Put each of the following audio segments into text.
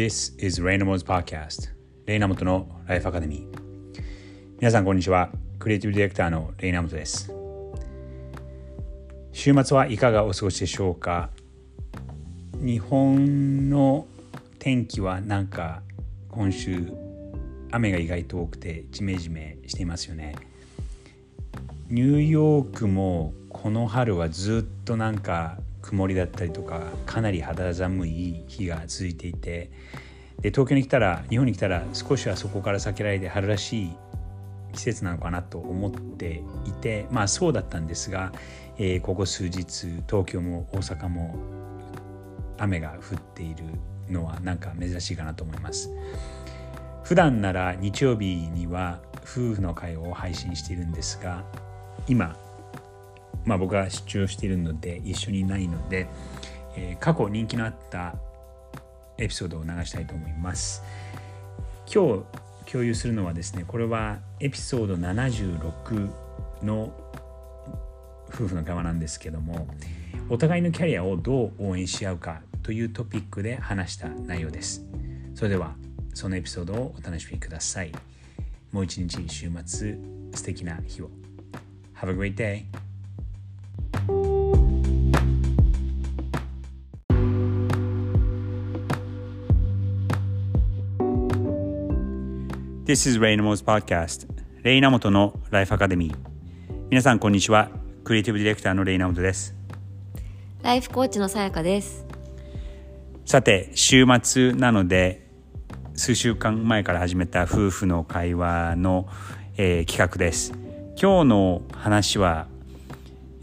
This is Raynamo's Podcast レイナモトのライフアカデミー皆さんこんにちは。クリエイティブディレクターのレイナモトです。週末はいかがお過ごしでしょうか？日本の天気はなんか今週雨が意外と多くてジメジメしていますよね。ニューヨークもこの春はずっとなんか曇りだったりとかかなり肌寒い日が続いていてで東京に来たら日本に来たら少しはそこから避けられて春らしい季節なのかなと思っていてまあそうだったんですが、えー、ここ数日東京も大阪も雨が降っているのはなんか珍しいかなと思います。普段なら日曜日には夫婦の会を配信しているんですが今まあ、僕は出張しているので一緒にないので、えー、過去人気のあったエピソードを流したいと思います。今日共有するのはですねこれはエピソード76の夫婦の会話なんですけどもお互いのキャリアをどう応援し合うかというトピックで話した内容です。それではそのエピソードをお楽しみください。もう一日週末素敵な日を。Have a great day! This is Raynamo's Podcast レイナモトのライフアカデミー皆さんこんにちは。クリエイティブディレクターのレイナモトです。ライフコーチのさやかです。さて週末なので数週間前から始めた夫婦の会話の、えー、企画です。今日の話は、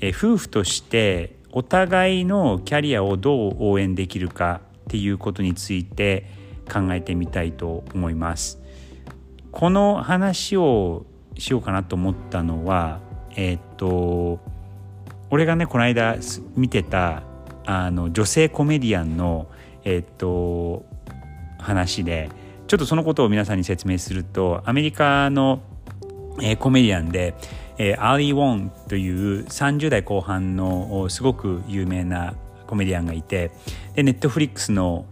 えー、夫婦としてお互いのキャリアをどう応援できるかっていうことについて考えてみたいと思いますこの話をしようかなと思ったのはえー、っと俺がねこの間見てたあの女性コメディアンのえー、っと話でちょっとそのことを皆さんに説明するとアメリカの、えー、コメディアンで、えー、アーリー・ウォンという30代後半のすごく有名なコメディアンがいてで Netflix の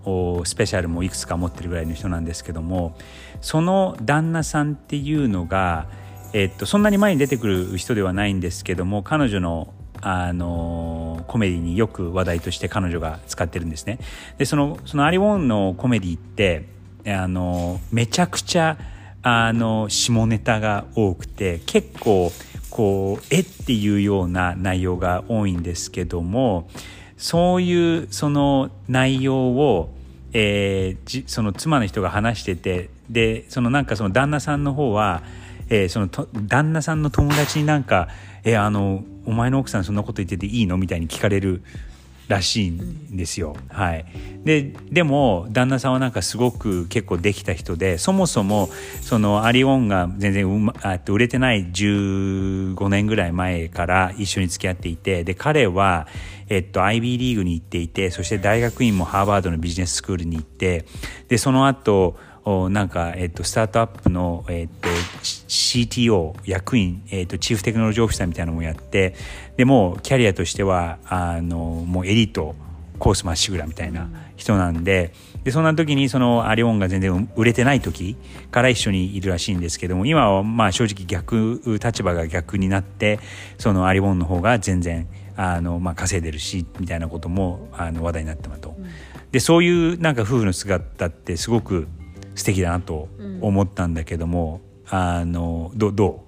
スペシャルもいくつか持ってるぐらいの人なんですけどもその旦那さんっていうのが、えっと、そんなに前に出てくる人ではないんですけども彼女のあのコメディによく話題として彼女が使ってるんですね。でそのそのアリ・ウォンのコメディってあのめちゃくちゃあの下ネタが多くて結構こうえっていうような内容が多いんですけどもそういうその内容を、えー、その妻の人が話しててでそのなんかその旦那さんの方は、えー、その旦那さんの友達になんか「えー、あのお前の奥さんそんなこと言ってていいの?」みたいに聞かれるらしいんですよ。はい、ででも旦那さんはなんかすごく結構できた人でそもそもそのアリオンが全然う、ま、あ売れてない15年ぐらい前から一緒に付き合っていてで彼は、えっと、IB リーグに行っていてそして大学院もハーバードのビジネススクールに行ってでその後なんか、えっと、スタートアップの、えっと、CTO 役員、えっと、チーフテクノロジーオフィサーみたいなのもやってでもキャリアとしてはあのもうエリートコースまっしぐらみたいな人なんででそんな時にそのアリオンが全然売れてない時から一緒にいるらしいんですけども今はまあ正直逆立場が逆になってそのアリオンの方が全然あの、まあ、稼いでるしみたいなこともあの話題になってますと。でそういうなんか夫婦の姿ってすごく素敵だなと思ったんだけども、うん、あのどど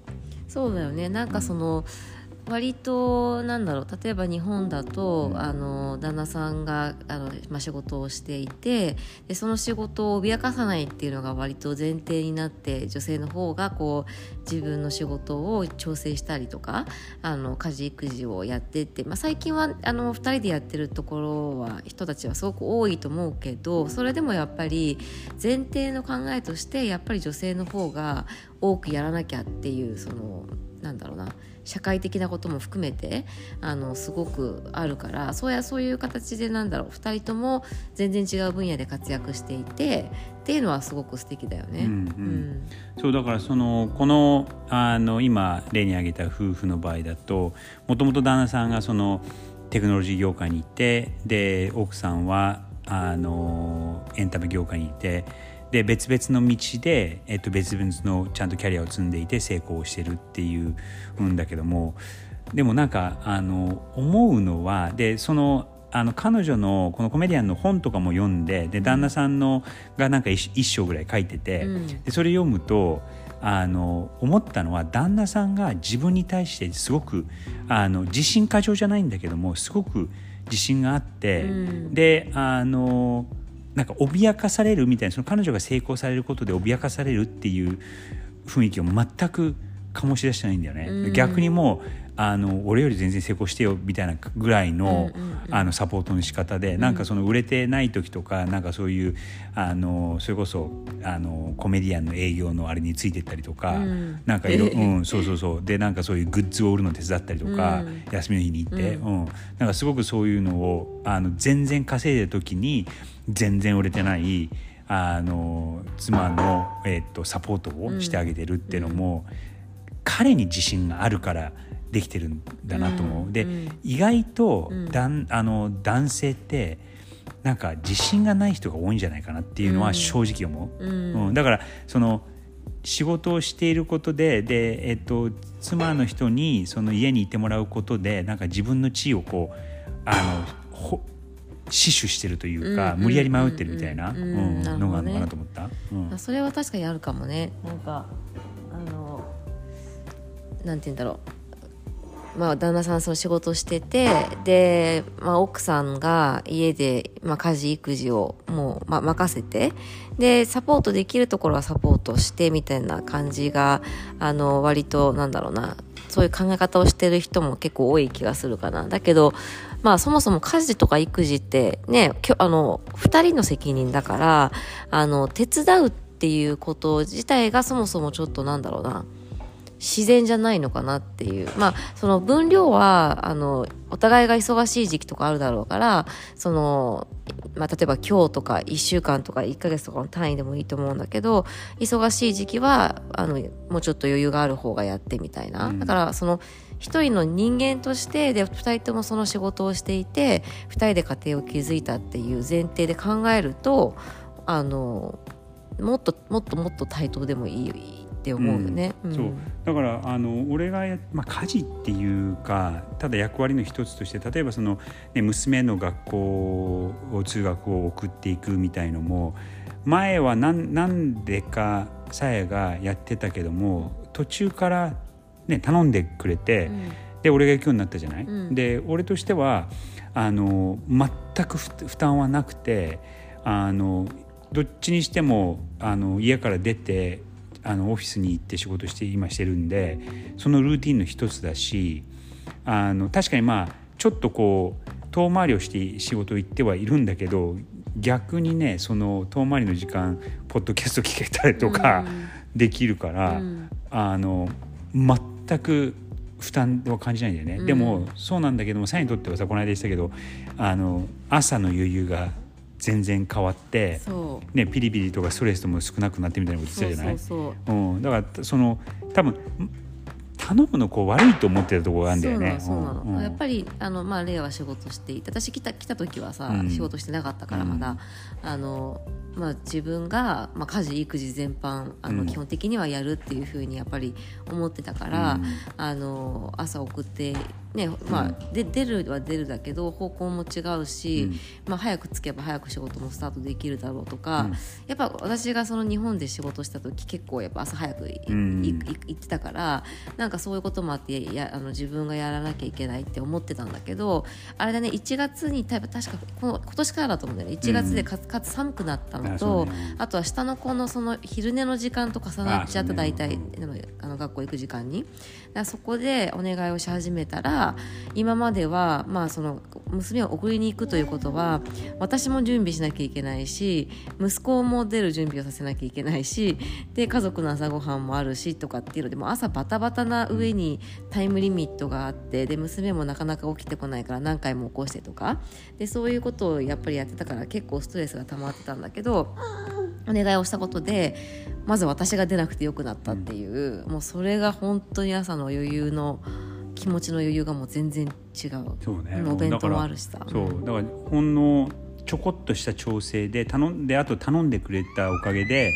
う？そうだよね。なんかその、うん割となんだろう例えば日本だと、あの旦那さんがあの、まあ、仕事をしていてでその仕事を脅かさないっていうのが割と前提になって女性の方がこう自分の仕事を調整したりとかあの家事育児をやってって、まあ、最近はあの2人でやってるところは人たちはすごく多いと思うけどそれでもやっぱり前提の考えとしてやっぱり女性の方が多くやらなきゃっていうそのなんだろうな社会的なことも含めてあのすごくあるからそうやそういう形でなんだろう2人とも全然違う分野で活躍していてっていうのはすごく素敵だよね。うん、うんうん、そうだからそのこのあの今例に挙げた夫婦の場合だともともと旦那さんがそのテクノロジー業界にいてで奥さんはあのエンタメ業界にいてで別々の道で、えっと、別々のちゃんとキャリアを積んでいて成功してるっていうんだけどもでもなんかあの思うのはでそのあの彼女のこのコメディアンの本とかも読んでで旦那さんのがなんか一一章ぐらい書いてて、うん。でそれ読むとあの思ったのは旦那さんが自分に対してすごくあの自信過剰じゃないんだけどもすごく自信があって、うん。であのなんか脅かされるみたいなその彼女が成功されることで脅かされるっていう雰囲気を全く醸し出してないんだよね、うん。逆にもうあの俺より全然成功してよみたいなぐらいの,、あのサポートの仕方で、なんかその売れてない時とかなんかそういうあのそれこそあのコメディアンの営業のあれについてったりとか、うん。なんかいろ、うん、そうそうそう。でなんかそういうグッズを売るの手伝ったりとか、うん。休みの日に行って、ううん。なんかすごくそういうのをあの全然稼いでる時に全然売れてないあの妻の、えっとサポートをしてあげてるっていうのも、彼に自信があるからできてるんだなと思う。で、うんうん。意外と、うん。だんあの男性ってなんか自信がない人が多いんじゃないかなっていうのは正直思う。うん。うん。だからその仕事をしていることでで、えっと、妻の人にその家にいてもらうことでなんか自分の地位をこうあのほ死守してるというか、うん。無理やり迷ってるみたいな、のがあるのかなと思った。うん。それは確かにあるかもね。なんかあのなんて言うんだろうまあ旦那さんその仕事しててで、まあ、奥さんが家で、まあ、家事育児をもう、まあ、任せてでサポートできるところはサポートしてみたいな感じがあの割となんだろうなそういう考え方をしてる人も結構多い気がするかな。だけどまあそもそも家事とか育児ってねきょあの2人の責任だからあの手伝うっていうこと自体がそもそもちょっとなんだろうな自然じゃないのかなっていう。まあその分量はあのお互いが忙しい時期とかあるだろうからその、まあ、例えば今日とか1週間とか1ヶ月とかの単位でもいいと思うんだけど忙しい時期はあのもうちょっと余裕がある方がやってみたいな、うん。だからその一人の人間としてで二人ともその仕事をしていて二人で家庭を築いたっていう前提で考えるとあのもっともっともっと対等でもいいって思うよね。うん。そう。だからあの俺がや、まあ、家事っていうかただ役割の一つとして例えばその、ね、娘の学校を通学を送っていくみたいのも前は何なんでかさやがやってたけども途中から、ね、頼んでくれて、うん。で俺が行くようになったじゃない、うん。で俺としてはあの全く負負担はなくてあのどっちにしてもあの家から出てあのオフィスに行って仕事して今してるんでそのルーティンの一つだしあの確かにまあちょっとこう遠回りをして仕事行ってはいるんだけど逆にねその遠回りの時間ポッドキャスト聞けたりとかできるから、うん。あの全く負担は感じないんだよね、うん。でもそうなんだけどもサイにとってはさこの間言ってたけどあの朝の余裕が全然変わって、ね、ピリピリとかストレスとも少なくなってみたいなこと言ってたじゃない？そうそうう。ん、だからその多分頼むのこう悪いと思ってたところがあるんだよね。そうなのそうんやっぱりあの、まあ、レイは仕事していて私来た来た時はさ、うん。仕事してなかったからまだ、あのまあ、自分が、まあ、家事育児全般あの、うん。基本的にはやるっていうふうにやっぱり思ってたから、うん。あの朝送って、ねまあで出るは出るだけど方向も違うし、まあ、早く着けば早く仕事もスタートできるだろうとか、うん。やっぱ私がその日本で仕事した時結構やっぱ朝早く行ってたからなんかそういうこともあってやあの自分がやらなきゃいけないって思ってたんだけどあれだね1月に確かこの今年からだと思うんだよね。1月でかつかつ寒くなったのと、あとは下の子のその昼寝の時間と重なっちゃった大体あの学校行く時間に。そこでお願いをし始めたら今までは、まあ、その娘を送りに行くということは私も準備しなきゃいけないし息子も出る準備をさせなきゃいけないしで家族の朝ごはんもあるしとかっていうのでも朝バタバタな上にタイムリミットがあってで娘もなかなか起きてこないから何回も起こしてとかでそういうことをやっぱりやってたから結構ストレスが溜まってたんだけどお願いをしたことでまず私が出なくてよくなったっていう、もうそれが本当に朝の余裕の気持ちの余裕がもう全然違う。そうね。うんお弁当もあるしさ。そう。だからほんのちょこっとした調整で頼んであと頼んでくれたおかげで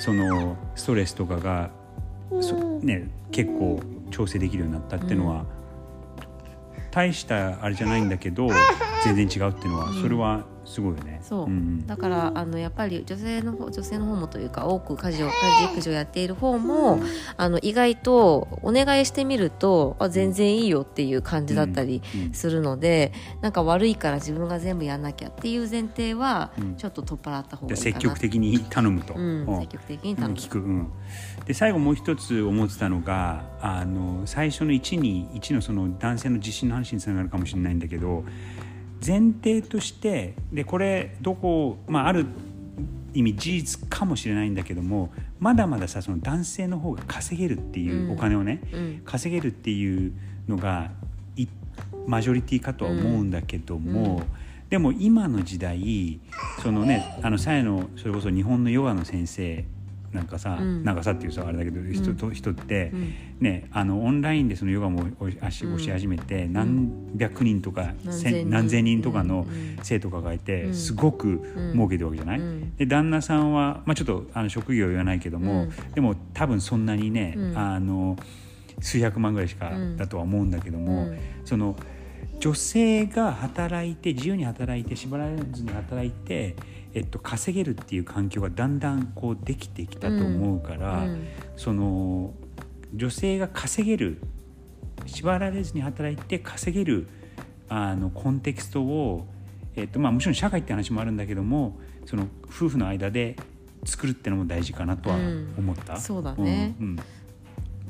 そのストレスとかが、そね、結構調整できるようになったっていうのは、大したあれじゃないんだけど全然違うっていうのは、それはすごいよね。そう、んん。だからあのやっぱり女性の方女性の方もというか多く家事を家事育児をやっている方もあの意外とお願いしてみるとあ全然いいよっていう感じだったりうん。うん。するので、なんか悪いから自分が全部やんなきゃっていう前提はうん。ちょっと取っ払った方がでいいかな。積極的に頼むと。うんうん。積極的に頼む、聞く、うん、で最後もう一つ思ってたのがあの最初の1に1のその男性の自信の話につながるかもしれないんだけど前提としてでこれどこ、まあ、ある意味事実かもしれないんだけどもまだまださその男性の方が稼げるっていうお金をね、うん。稼げるっていうのがいマジョリティかとは思うんだけども、うん。でも今の時代そのねあのさやのそれこそ日本のヨガの先生なんかさ、うん。なんかさっていうさあれだけど人と、人って、うん。ねあのオンラインでそのヨガも教え始めて、何百人とか何千何千人とかのうん。うん。生徒がいて、うん。すごく儲けてるわけじゃない、うん。で旦那さんは、まあ、ちょっとあの職業は言わないけども、うん。でも多分そんなにね、うん。あの数百万ぐらいしかうん。だとは思うんだけども、うん。その女性が働いて自由に働いて縛られずに働いて、えっと、稼げるっていう環境がだんだんこうできてきたと思うから、うん。その女性が稼げる縛られずに働いて稼げるあのコンテキストを、えっとまあ、もちろん社会って話もあるんだけどもその夫婦の間で作るってのも大事かなとは思った。うんそうだね。うん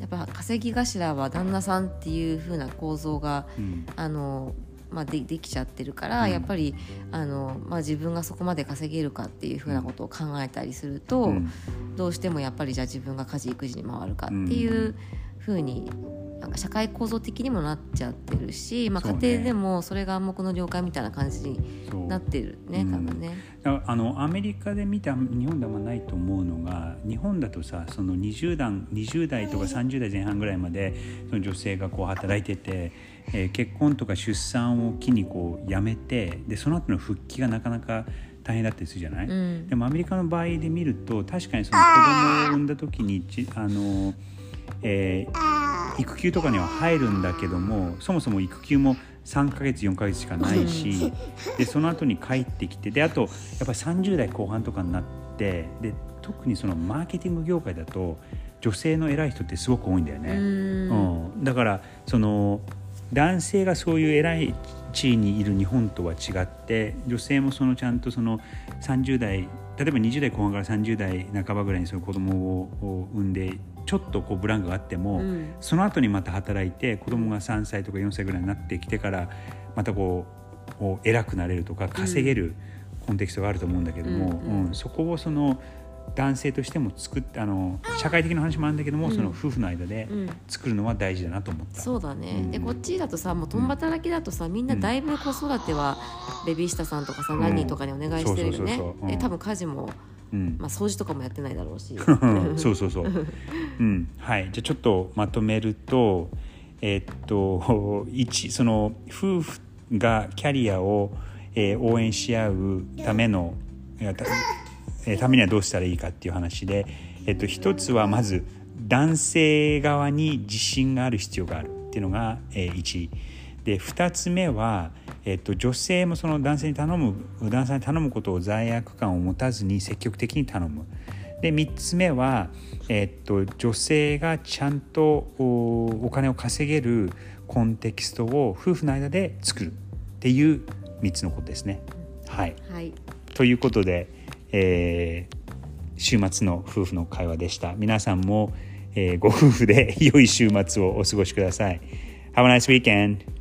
やっぱ稼ぎ頭は旦那さんっていう風な構造がうん。あの、まあ、でできちゃってるから、うん。やっぱりあの、まあ、自分がそこまで稼げるかっていう風なことを考えたりすると、うん。どうしてもやっぱりじゃあ自分が家事育児に回るかっていう風になんか社会構造的にもなっちゃってるし、まあ、家庭でもそれが暗黙の了解みたいな感じになってるね、うん。多分ね。だからあのアメリカで見た日本ではないと思うのが日本だとさその 20, 代20代とか30代前半ぐらいまでその女性がこう働いてて、えー結婚とか出産を機にこう辞めてでその後の復帰がなかなか大変だったりするじゃない、うん。でもアメリカの場合で見ると確かにその子供を産んだ時にちあの、えー育休とかには入るんだけどもそもそも育休も3ヶ月4ヶ月しかないしでその後に帰ってきてであとやっぱり30代後半とかになってで特にそのマーケティング業界だと女性の偉い人ってすごく多いんだよね。うん。うん、だからその男性がそういう偉い地位にいる日本とは違って女性もそのちゃんとその30代例えば20代後半から30代半ばぐらいにそういう子供を産んでちょっとこうブランクがあっても、うん。その後にまた働いて子供が3歳とか4歳ぐらいになってきてからまたこう偉くなれるとか稼げるコンテキストがあると思うんだけども、うんうん。うんそこをその男性としても作ってあの社会的な話もあるんだけども、うん。その夫婦の間でうん。作るのは大事だなと思った。そうだね、うん。でこっちだとさもう共働きだとさみんなだいぶ子育てはベビーシッターさんとかさ、うん何人とかにお願いしてるよね。多分家事も、うん。まあ、掃除とかもやってないだろうし。そうそうそう。うん、はい。じゃあちょっとまとめると、えっと一その夫婦がキャリアを、えー応援し合うためのた,、えーためにはどうしたらいいかっていう話で、えっと一つはまず男性側に自信がある必要があるっていうのが、えー、1で2つ目は、えっと、女性もその男性に頼む男性に頼むことを罪悪感を持たずに積極的に頼む。で3つ目は、えっと、女性がちゃんとおお金を稼げるコンテキストを夫婦の間で作るっていう3つのことですね。はい、はい。ということで、えー週末の夫婦の会話でした。皆さんも、えーご夫婦で良い週末をお過ごしください。Have a nice weekend!